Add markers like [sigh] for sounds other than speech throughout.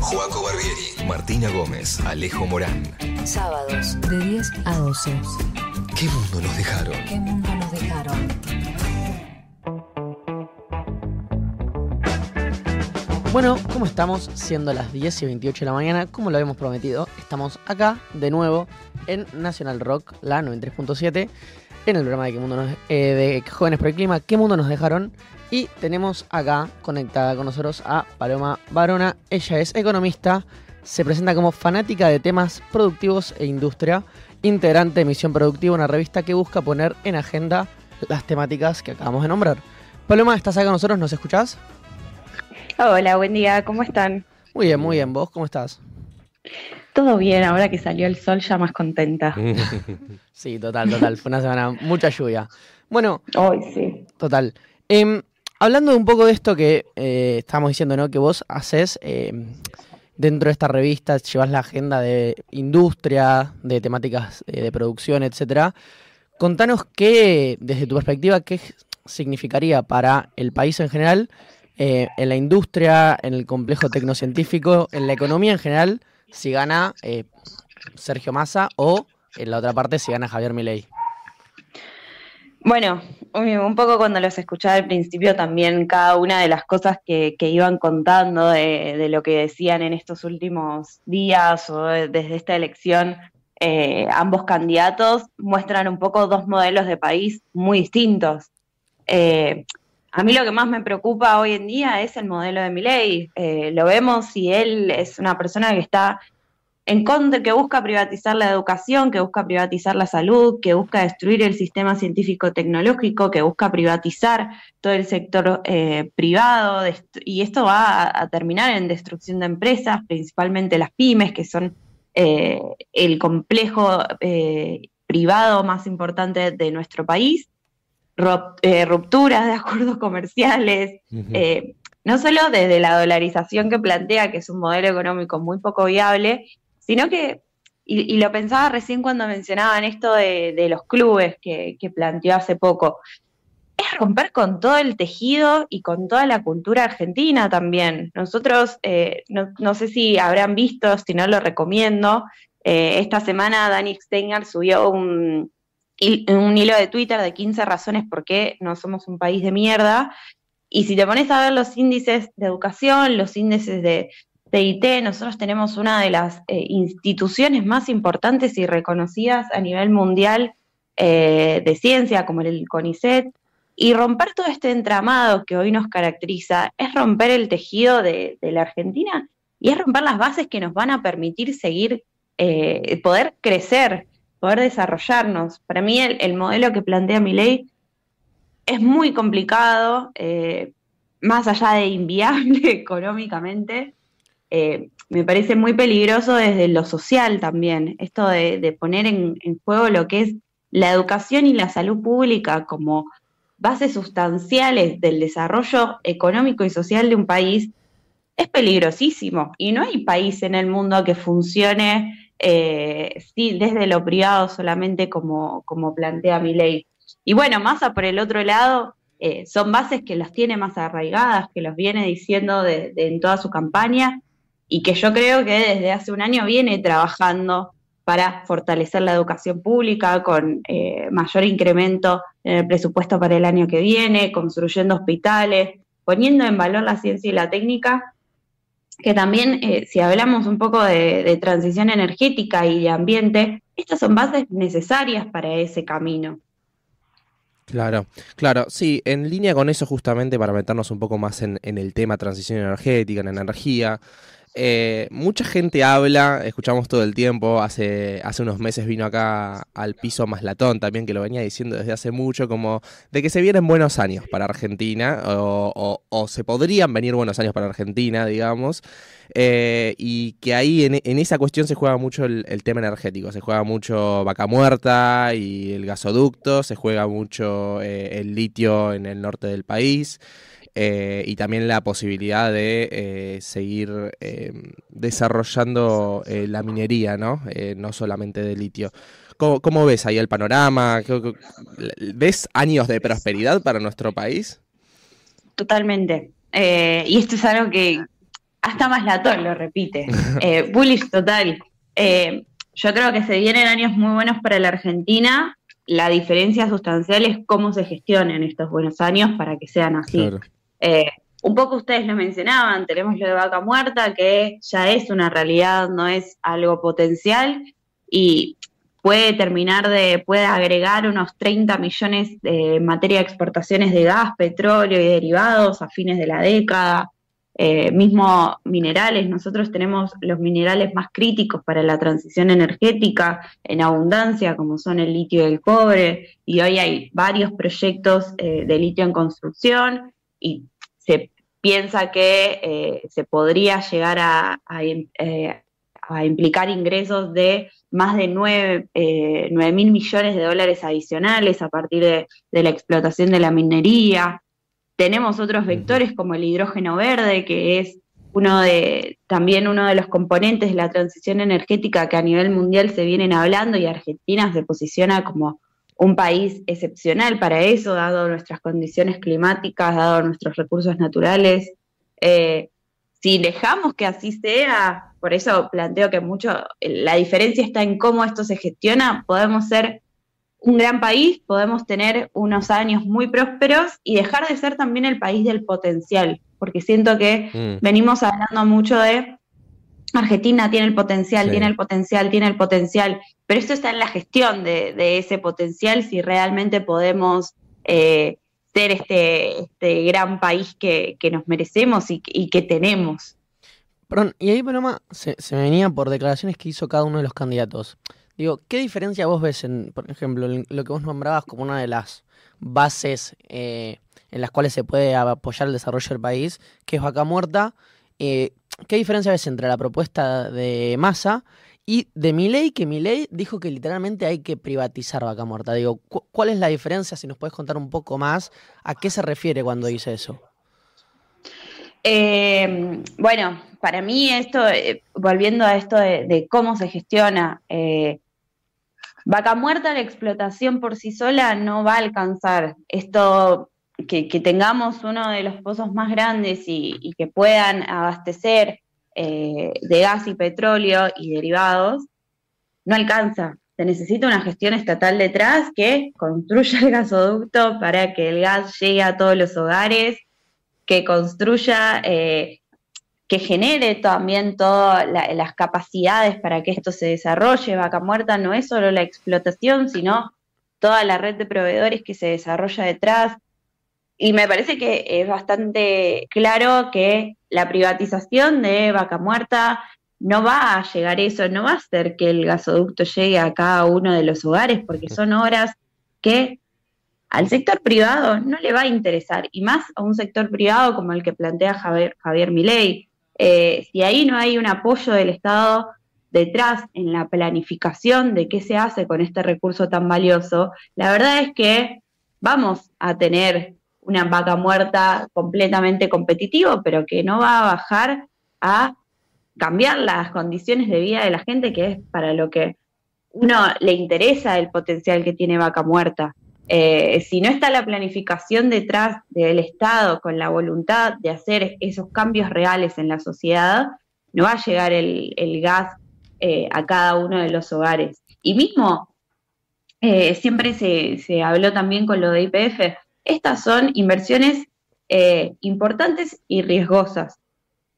Juaco Barbieri, Martina Gómez, Alejo Morán. Sábados de 10 a 12. ¿Qué mundo nos dejaron? ¿Qué mundo nos dejaron? Bueno, ¿cómo estamos? Siendo las 10 y 28 de la mañana, como lo habíamos prometido, estamos acá de nuevo en National Rock, la 93.7, en el programa de, ¿Qué mundo nos, eh, de Jóvenes por el Clima, ¿Qué mundo nos dejaron? Y tenemos acá conectada con nosotros a Paloma Barona. Ella es economista, se presenta como fanática de temas productivos e industria, integrante de Misión Productiva, una revista que busca poner en agenda las temáticas que acabamos de nombrar. Paloma, ¿estás acá con nosotros? ¿Nos escuchás? Hola, buen día, ¿cómo están? Muy bien, muy bien. ¿Vos cómo estás? Todo bien, ahora que salió el sol ya más contenta. [laughs] sí, total, total. Fue una semana mucha lluvia. Bueno, hoy sí. Total. Em, hablando un poco de esto que eh, estábamos diciendo, ¿no? Que vos haces em, dentro de esta revista, llevas la agenda de industria, de temáticas eh, de producción, etcétera. Contanos qué, desde tu perspectiva, qué significaría para el país en general eh, en la industria, en el complejo tecnocientífico, en la economía en general, si gana eh, Sergio Massa o en la otra parte si gana Javier Milei. Bueno, un poco cuando los escuchaba al principio también cada una de las cosas que, iban contando de, lo que decían en estos últimos días o desde esta elección, eh, ambos candidatos muestran un poco dos modelos de país muy distintos. A mí lo que más me preocupa hoy en día es el modelo de Milei. Eh, lo vemos si él es una persona que está en contra, que busca privatizar la educación, que busca privatizar la salud, que busca destruir el sistema científico-tecnológico, que busca privatizar todo el sector eh, privado, y esto va a, terminar en destrucción de empresas, principalmente las pymes, que son eh, el complejo privado más importante de nuestro país. Eh, rupturas de acuerdos comerciales, eh, no solo desde la dolarización que plantea, que es un modelo económico muy poco viable, sino que, y, lo pensaba recién cuando mencionaban esto de, los clubes que, planteó hace poco, es romper con todo el tejido y con toda la cultura argentina también. Nosotros, eh, no, sé si habrán visto, si no lo recomiendo, esta semana Dani Steiner subió un, un hilo de Twitter de 15 razones por qué no somos un país de mierda. Y si te pones a ver los índices de educación, los índices de TIT, nosotros tenemos una de las eh, instituciones más importantes y reconocidas a nivel mundial eh, de ciencia, como el CONICET. Y romper todo este entramado que hoy nos caracteriza es romper el tejido de, la Argentina y es romper las bases que nos van a permitir seguir, eh, poder crecer poder desarrollarnos. Para mí el, modelo que plantea mi ley es muy complicado, eh, más allá de inviable [laughs] económicamente, eh, me parece muy peligroso desde lo social también, esto de, poner en, juego lo que es la educación y la salud pública como bases sustanciales del desarrollo económico y social de un país, es peligrosísimo. Y no hay país en el mundo que funcione eh, sí, desde lo privado solamente como, como plantea mi ley. Y bueno, Massa por el otro lado, eh, son bases que las tiene más arraigadas, que los viene diciendo de, en toda su campaña y que yo creo que desde hace un año viene trabajando para fortalecer la educación pública con eh, mayor incremento en el presupuesto para el año que viene, construyendo hospitales, poniendo en valor la ciencia y la técnica que también, eh, si hablamos un poco de, transición energética y de ambiente, estas son bases necesarias para ese camino. Claro, claro, sí, en línea con eso justamente para meternos un poco más en, en el tema transición energética, en energía, eh, mucha gente habla, escuchamos todo el tiempo, hace, hace unos meses vino acá al piso Maslatón también, que lo venía diciendo desde hace mucho, como de que se vienen buenos años para Argentina, o, se podrían venir buenos años para Argentina, digamos, eh, y que ahí en, esa cuestión se juega mucho el, tema energético, se juega mucho vaca muerta y el gasoducto, se juega mucho eh, el litio en el norte del país. Eh, y también la posibilidad de eh, seguir eh, desarrollando la minería, ¿no? no solamente de litio. ¿Cómo, ves ahí el panorama? ¿Ves años de prosperidad para nuestro país? Totalmente. y esto es algo que hasta más Latón lo repite, [laughs] bullish total. Yo creo que se vienen años muy buenos para la Argentina. La diferencia sustancial es cómo se gestionen estos buenos años para que sean así. Claro. Eh, un poco ustedes lo mencionaban, tenemos lo de vaca muerta, que ya es una realidad, no es algo potencial, y puede terminar de, puede agregar unos 30 millones de materia de exportaciones de gas, petróleo y derivados a fines de la década. Eh, mismo minerales, nosotros tenemos los minerales más críticos para la transición energética en abundancia, como son el litio y el cobre, y hoy hay varios proyectos eh, de litio en construcción y se piensa que eh, se podría llegar a, a, eh, a, implicar ingresos de más de 9, eh, mil millones de dólares adicionales a partir de, de, la explotación de la minería. Tenemos otros vectores como el hidrógeno verde, que es uno de, también uno de los componentes de la transición energética que a nivel mundial se vienen hablando y Argentina se posiciona como un país excepcional para eso, dado nuestras condiciones climáticas, dado nuestros recursos naturales. Eh, si dejamos que así sea, por eso planteo que mucho, la diferencia está en cómo esto se gestiona, podemos ser un gran país, podemos tener unos años muy prósperos y dejar de ser también el país del potencial, porque siento que mm. venimos hablando mucho de Argentina tiene el potencial, sí. tiene el potencial, tiene el potencial, pero esto está en la gestión de, de ese potencial, si realmente podemos eh, ser este, este, gran país que, que nos merecemos y, y, que tenemos. Perdón, y ahí Paloma se, se, venía por declaraciones que hizo cada uno de los candidatos. Digo, ¿qué diferencia vos ves en, por ejemplo, en lo que vos nombrabas como una de las bases eh, en las cuales se puede apoyar el desarrollo del país, que es vaca muerta? Eh, ¿Qué diferencia ves entre la propuesta de Massa y de Milei, que Milei dijo que literalmente hay que privatizar Vaca Muerta? Digo, ¿cu ¿cuál es la diferencia? Si nos puedes contar un poco más, ¿a qué se refiere cuando dice eso? Eh, bueno, para mí esto, eh, volviendo a esto de, de cómo se gestiona, eh, Vaca Muerta, la explotación por sí sola no va a alcanzar. Esto que, tengamos uno de los pozos más grandes y, que puedan abastecer eh, de gas y petróleo y derivados, no alcanza. Se necesita una gestión estatal detrás que construya el gasoducto para que el gas llegue a todos los hogares, que construya, eh, que genere también todas la, las capacidades para que esto se desarrolle. Vaca Muerta no es solo la explotación, sino toda la red de proveedores que se desarrolla detrás, y me parece que es bastante claro que la privatización de Vaca Muerta no va a llegar eso, no va a hacer que el gasoducto llegue a cada uno de los hogares, porque son horas que al sector privado no le va a interesar, y más a un sector privado como el que plantea Javier, Javier Milei. Eh, si ahí no hay un apoyo del Estado detrás en la planificación de qué se hace con este recurso tan valioso, la verdad es que vamos a tener una vaca muerta completamente competitivo, pero que no va a bajar a cambiar las condiciones de vida de la gente, que es para lo que uno le interesa el potencial que tiene vaca muerta. Eh, si no está la planificación detrás del Estado con la voluntad de hacer esos cambios reales en la sociedad, no va a llegar el, gas eh, a cada uno de los hogares. Y mismo, eh, siempre se, se habló también con lo de IPF, estas son inversiones eh, importantes y riesgosas.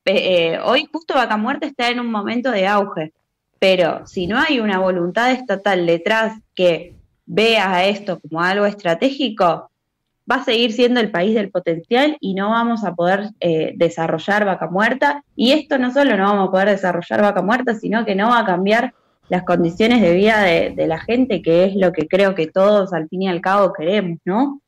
Eh, hoy justo Vaca Muerta está en un momento de auge, pero si no hay una voluntad estatal detrás que vea a esto como algo estratégico, va a seguir siendo el país del potencial y no vamos a poder eh, desarrollar Vaca Muerta. Y esto no solo no vamos a poder desarrollar Vaca Muerta, sino que no va a cambiar las condiciones de vida de, de la gente, que es lo que creo que todos al fin y al cabo queremos, ¿no?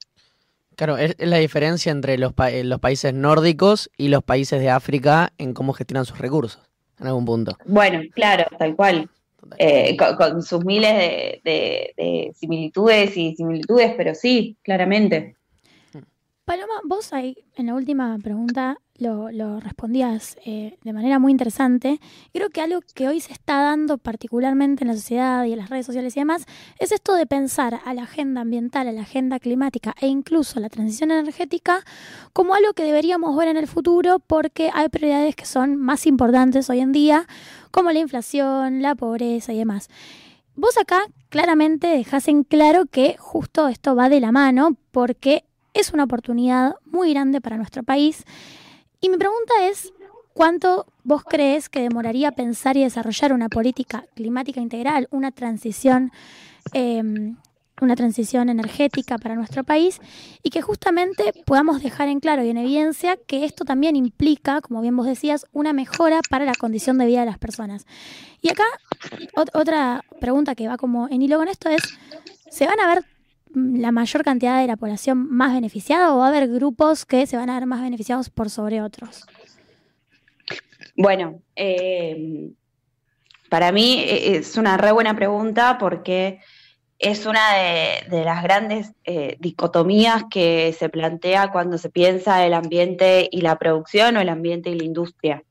Claro, es, la diferencia entre los, pa los, países nórdicos y los países de África en cómo gestionan sus recursos, en algún punto. Bueno, claro, tal cual. Eh, con, con, sus miles de, de, de, similitudes y similitudes, pero sí, claramente. Paloma, vos ahí en la última pregunta lo, respondías eh, de manera muy interesante. Creo que algo que hoy se está dando particularmente en la sociedad y en las redes sociales y demás es esto de pensar a la agenda ambiental, a la agenda climática e incluso a la transición energética como algo que deberíamos ver en el futuro porque hay prioridades que son más importantes hoy en día, como la inflación, la pobreza y demás. Vos acá claramente dejás en claro que justo esto va de la mano porque es una oportunidad muy grande para nuestro país. Y mi pregunta es, ¿cuánto vos crees que demoraría pensar y desarrollar una política climática integral, una transición, em, una transición energética para nuestro país y que justamente podamos dejar en claro y en evidencia que esto también implica, como bien vos decías, una mejora para la condición de vida de las personas? Y acá otra pregunta que va como en hilo con esto es, ¿se van a ver la mayor cantidad de la población más beneficiada o va a haber grupos que se van a ver más beneficiados por sobre otros? Bueno, eh, para mí eh, es una re buena pregunta porque es una de, las grandes eh, dicotomías que se plantea cuando se piensa el ambiente y la producción o el ambiente y la industria.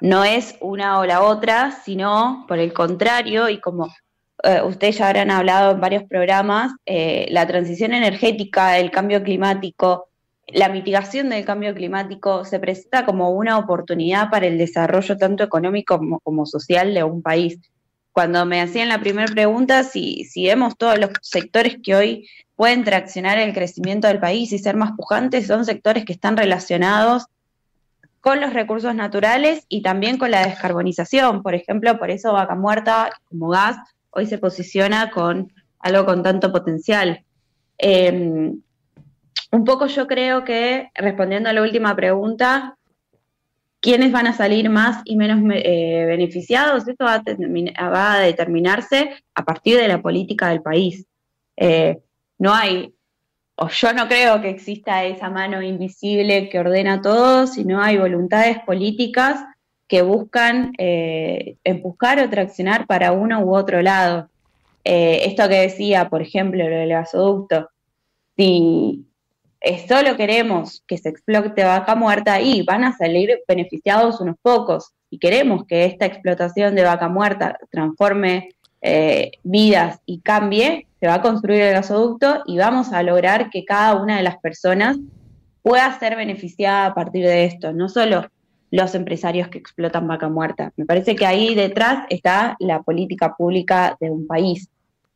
No es una o la otra, sino por el contrario, y como eh, ustedes ya habrán hablado en varios programas, eh, la transición energética, el cambio climático, la mitigación del cambio climático se presenta como una oportunidad para el desarrollo tanto económico como, social de un país. Cuando me hacían la primera pregunta, si, si vemos todos los sectores que hoy pueden traccionar el crecimiento del país y ser más pujantes, son sectores que están relacionados con los recursos naturales y también con la descarbonización. Por ejemplo, por eso Vaca Muerta como gas hoy se posiciona con algo con tanto potencial. Em, un poco yo creo que, respondiendo a la última pregunta, ¿quiénes van a salir más y menos eh, beneficiados? Esto va a, determinarse a partir de la política del país. Eh, no hay, o yo no creo que exista esa mano invisible que ordena todo, sino hay voluntades políticas que buscan eh, empujar o traccionar para uno u otro lado. Eh, esto que decía, por ejemplo, lo del gasoducto, si solo queremos que se explote vaca muerta y van a salir beneficiados unos pocos. Si queremos que esta explotación de vaca muerta transforme eh, vidas y cambie, se va a construir el gasoducto y vamos a lograr que cada una de las personas pueda ser beneficiada a partir de esto, no solo los empresarios que explotan vaca muerta. Me parece que ahí detrás está la política pública de un país.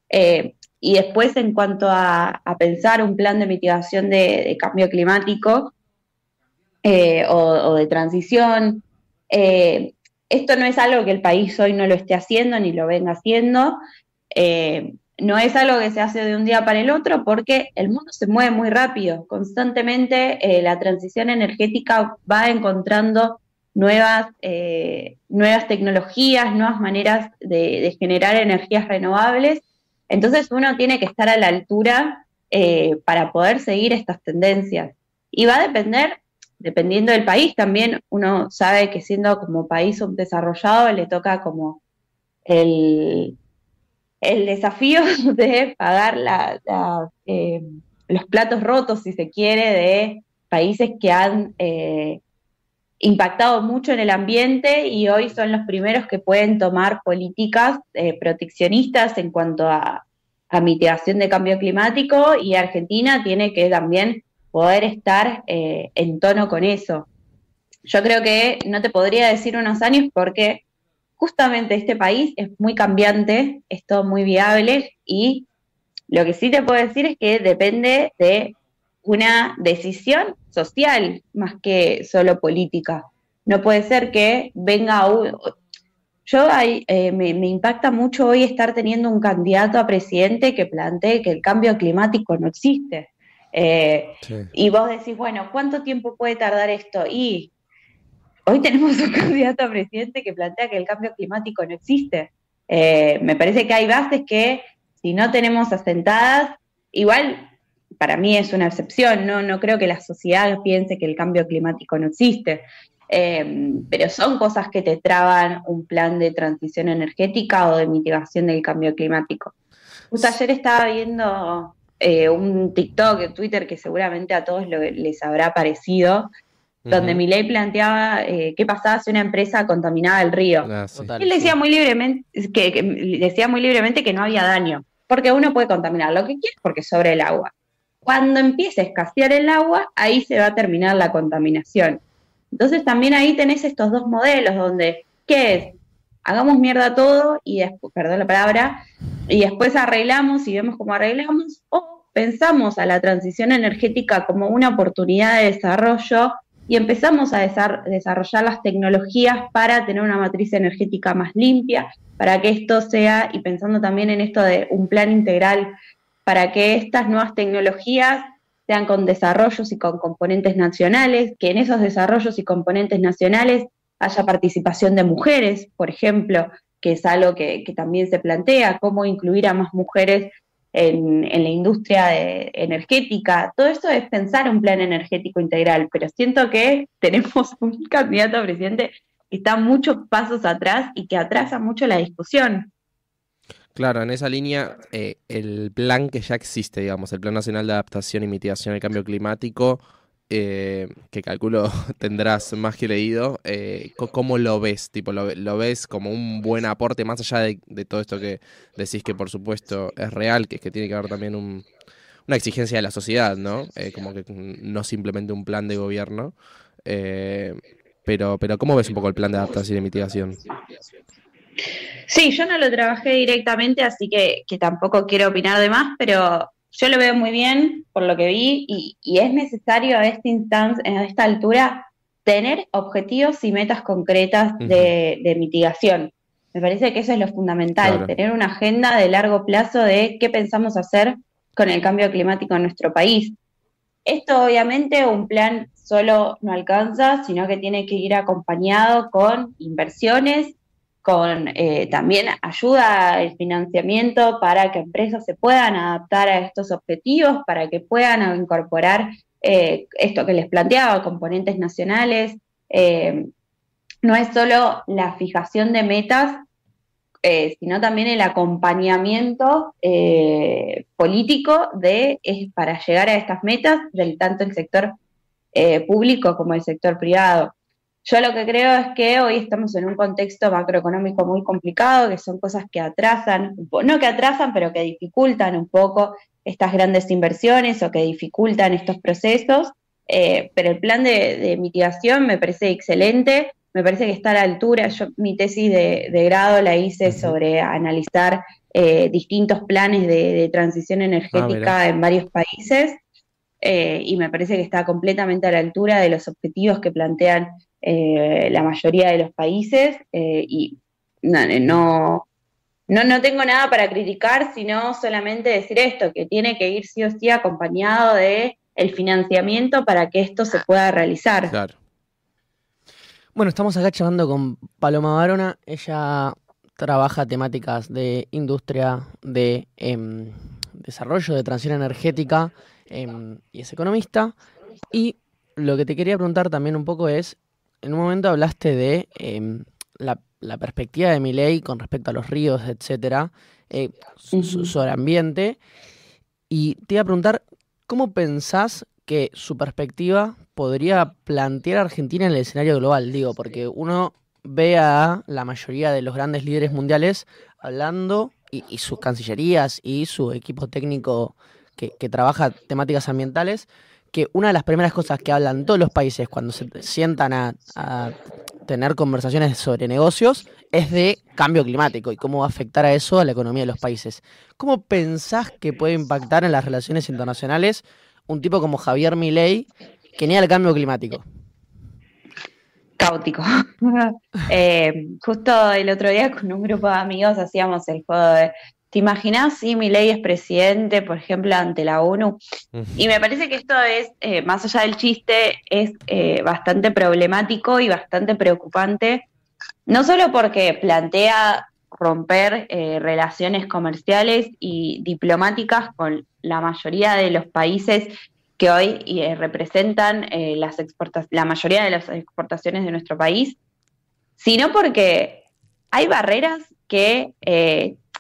Eh, y después, en cuanto a, pensar un plan de mitigación de, cambio climático eh, o, de transición, eh, esto no es algo que el país hoy no lo esté haciendo ni lo venga haciendo. No es algo que se hace de un día para el otro porque el mundo se mueve muy rápido. Constantemente la transición energética va encontrando nuevas, eh, nuevas tecnologías, nuevas maneras de, generar energías renovables. Entonces uno tiene que estar a la altura eh, para poder seguir estas tendencias. Y va a depender, dependiendo del país, también uno sabe que siendo como país subdesarrollado le toca como el, el desafío [laughs] de pagar la, eh, los platos rotos, si se quiere, de países que han impactado mucho en el ambiente y hoy son los primeros que pueden tomar políticas eh, proteccionistas en cuanto a, mitigación de cambio climático y Argentina tiene que también poder estar eh, en tono con eso. Yo creo que no te podría decir unos años porque justamente este país es muy cambiante, es todo muy viable y lo que sí te puedo decir es que depende de una decisión social más que solo política. No puede ser que venga un... Yo eh, me, impacta mucho hoy estar teniendo un candidato a presidente que plantee que el cambio climático no existe. Eh, y vos decís, bueno, ¿cuánto tiempo puede tardar esto? Y hoy tenemos un [laughs] candidato a presidente que plantea que el cambio climático no existe. Eh, me parece que hay bases que si no tenemos asentadas, igual para mí es una excepción, ¿no? no creo que la sociedad piense que el cambio climático no existe, eh, pero son cosas que te traban un plan de transición energética o de mitigación del cambio climático. Justo ayer estaba viendo eh, un TikTok, Twitter, que seguramente a todos les habrá parecido, donde Milei planteaba eh, qué pasaba si una empresa contaminaba el río. Ah, sí. Total. Él decía muy libremente que, que- decía muy libremente que no había daño, porque uno puede contaminar lo que quiere porque sobre el agua. Cuando empiece a escasear el agua, ahí se va a terminar la contaminación. Entonces también ahí tenés estos dos modelos donde, ¿qué es? Hagamos mierda todo y después, perdón la palabra, y después arreglamos y vemos cómo arreglamos, o pensamos a la transición energética como una oportunidad de desarrollo y empezamos a desar- desarrollar las tecnologías para tener una matriz energética más limpia, para que esto sea, y pensando también en esto de un plan integral, para que estas nuevas tecnologías sean con desarrollos y con componentes nacionales, que en esos desarrollos y componentes nacionales haya participación de mujeres, por ejemplo, que es algo que, que también se plantea, cómo incluir a más mujeres en, la industria energética. Todo esto es pensar un plan energético integral, pero siento que [laughs] tenemos un candidato a presidente que está muchos pasos atrás y que atrasa mucho la discusión. Claro, en esa línea, eh, el plan que ya existe, digamos, el Plan Nacional de Adaptación y Mitigación al Cambio Climático, eh, que calculo [laughs] tendrás más que leído, eh, ¿cómo lo ves? Tipo, lo, lo ves como un buen aporte, más allá de, todo esto que decís que por supuesto es real, que es que tiene que haber también un- una exigencia de la sociedad, ¿no? Eh, como que no simplemente un plan de gobierno. pero, pero, ¿cómo ves un poco el plan de adaptación y mitigación? Sí, yo no lo trabajé directamente, así que tampoco quiero opinar de más, pero yo lo veo muy bien por lo que vi y, y es necesario a esta instancia, a esta altura, tener objetivos y metas concretas de, de mitigación. Me parece que eso es lo fundamental, Claro. tener una agenda de largo plazo de qué pensamos hacer con el cambio climático en nuestro país. Esto obviamente un plan solo no alcanza, sino que tiene que ir acompañado con inversiones, con eh, también ayuda al financiamiento para que empresas se puedan adaptar a estos objetivos, para que puedan incorporar eh, esto que les planteaba, componentes nacionales. Eh, no es solo la fijación de metas, sino también el acompañamiento político de, para llegar a estas metas, del tanto el sector público como el sector privado. Yo lo que creo es que hoy estamos en un contexto macroeconómico muy complicado, que son cosas que atrasan, no que atrasan, pero que dificultan un poco estas grandes inversiones o que dificultan estos procesos. Eh, pero el plan de, de, mitigación me parece excelente, me parece que está a la altura. Yo mi tesis de, de grado la hice sobre analizar eh, distintos planes de, de transición energética ah, en varios países eh, y me parece que está completamente a la altura de los objetivos que plantean eh, la mayoría de los países eh, y no, no, no, no, tengo nada para criticar, sino solamente decir esto, que tiene que ir sí o sí acompañado de el financiamiento para que esto se pueda realizar. Claro. Bueno, estamos acá charlando con Paloma Barona. Ella trabaja temáticas de industria, de eh, desarrollo, de transición energética eh, y es economista. Y lo que te quería preguntar también un poco es, en un momento hablaste de eh, la, la, perspectiva de mi ley con respecto a los ríos, etcétera, eh, uh -huh. sobre ambiente. Y te iba a preguntar, ¿cómo pensás que su perspectiva podría plantear a Argentina en el escenario global? Digo, porque uno ve a la mayoría de los grandes líderes mundiales hablando y, y sus cancillerías y su equipo técnico que, que trabaja temáticas ambientales que una de las primeras cosas que hablan todos los países cuando se sientan a, tener conversaciones sobre negocios es de cambio climático y cómo va a afectar a eso a la economía de los países. ¿Cómo pensás que puede impactar en las relaciones internacionales un tipo como Javier Milei que niega el cambio climático? Caótico. [laughs] eh, justo el otro día con un grupo de amigos hacíamos el juego de ¿Te imaginas si mi ley es presidente, por ejemplo, ante la ONU? Y me parece que esto es, eh, más allá del chiste, es eh, bastante problemático y bastante preocupante, no solo porque plantea romper eh, relaciones comerciales y diplomáticas con la mayoría de los países que hoy representan las la mayoría de las exportaciones de nuestro país, sino porque hay barreras que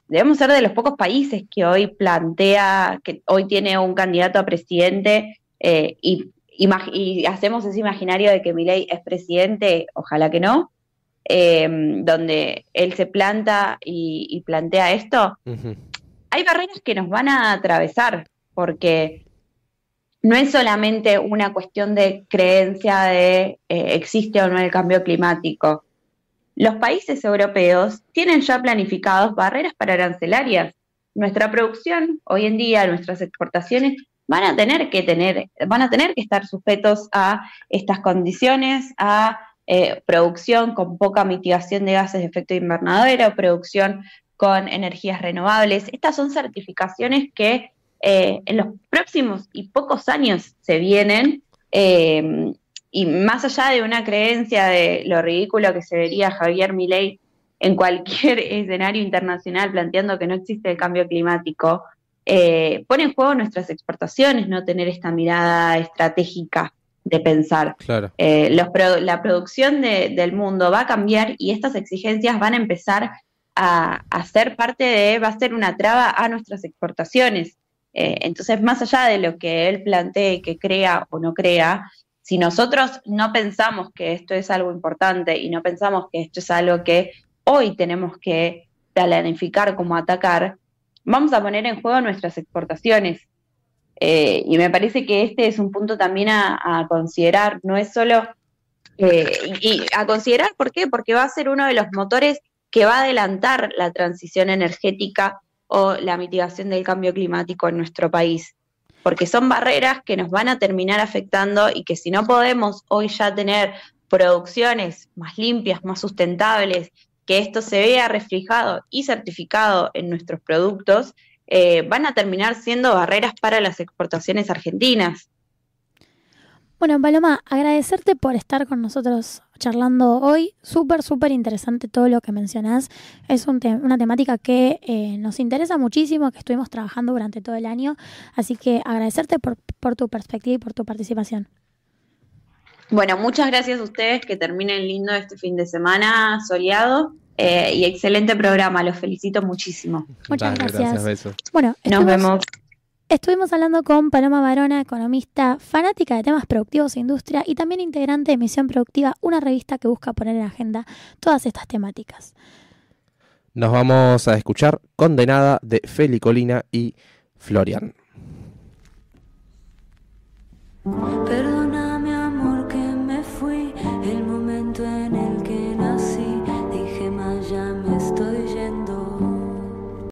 debemos ser de los pocos países que hoy plantea, que hoy tiene un candidato a presidente eh, y, y, hacemos ese imaginario de que Milei es presidente, ojalá que no, eh, donde él se planta y, plantea esto, hay barreras que nos van a atravesar, porque no es solamente una cuestión de creencia de eh, existe o no el cambio climático. Los países europeos tienen ya planificados barreras para arancelarias. Nuestra producción hoy en día, nuestras exportaciones van a tener que tener, van a tener que estar sujetos a estas condiciones, a eh, producción con poca mitigación de gases de efecto invernadero, producción con energías renovables. Estas son certificaciones que eh, en los próximos y pocos años se vienen, eh, y más allá de una creencia de lo ridículo que se vería Javier Milei en cualquier [laughs] escenario internacional planteando que no existe el cambio climático, eh, pone en juego nuestras exportaciones, no tener esta mirada estratégica de pensar. Claro. la producción del mundo va a cambiar y estas exigencias van a empezar a, a, ser parte de, va a ser una traba a nuestras exportaciones. Eh, entonces, más allá de lo que él plantee, que crea o no crea, si nosotros no pensamos que esto es algo importante y no pensamos que esto es algo que hoy tenemos que planificar como atacar, vamos a poner en juego nuestras exportaciones. Eh, y me parece que este es un punto también a, considerar, no es solo... Eh, y a considerar, ¿por qué? Porque va a ser uno de los motores que va a adelantar la transición energética o la mitigación del cambio climático en nuestro país, porque son barreras que nos van a terminar afectando y que si no podemos hoy ya tener producciones más limpias, más sustentables, que esto se vea reflejado y certificado en nuestros productos, eh, van a terminar siendo barreras para las exportaciones argentinas. Bueno, Paloma, agradecerte por estar con nosotros charlando hoy. Súper, súper interesante todo lo que mencionás. Es una temática que eh, nos interesa muchísimo, que estuvimos trabajando durante todo el año. Así que agradecerte por, tu perspectiva y por tu participación. Bueno, muchas gracias a ustedes. Que terminen lindo este fin de semana soleado. Eh, y excelente programa, los felicito muchísimo. Muchas gracias. bueno, nos vemos. Estuvimos hablando con Paloma Barona, economista, fanática de temas productivos e industria y también integrante de Misión Productiva, una revista que busca poner en agenda todas estas temáticas. Nos vamos a escuchar Condenada de Feli Colina y Florian. Perdón.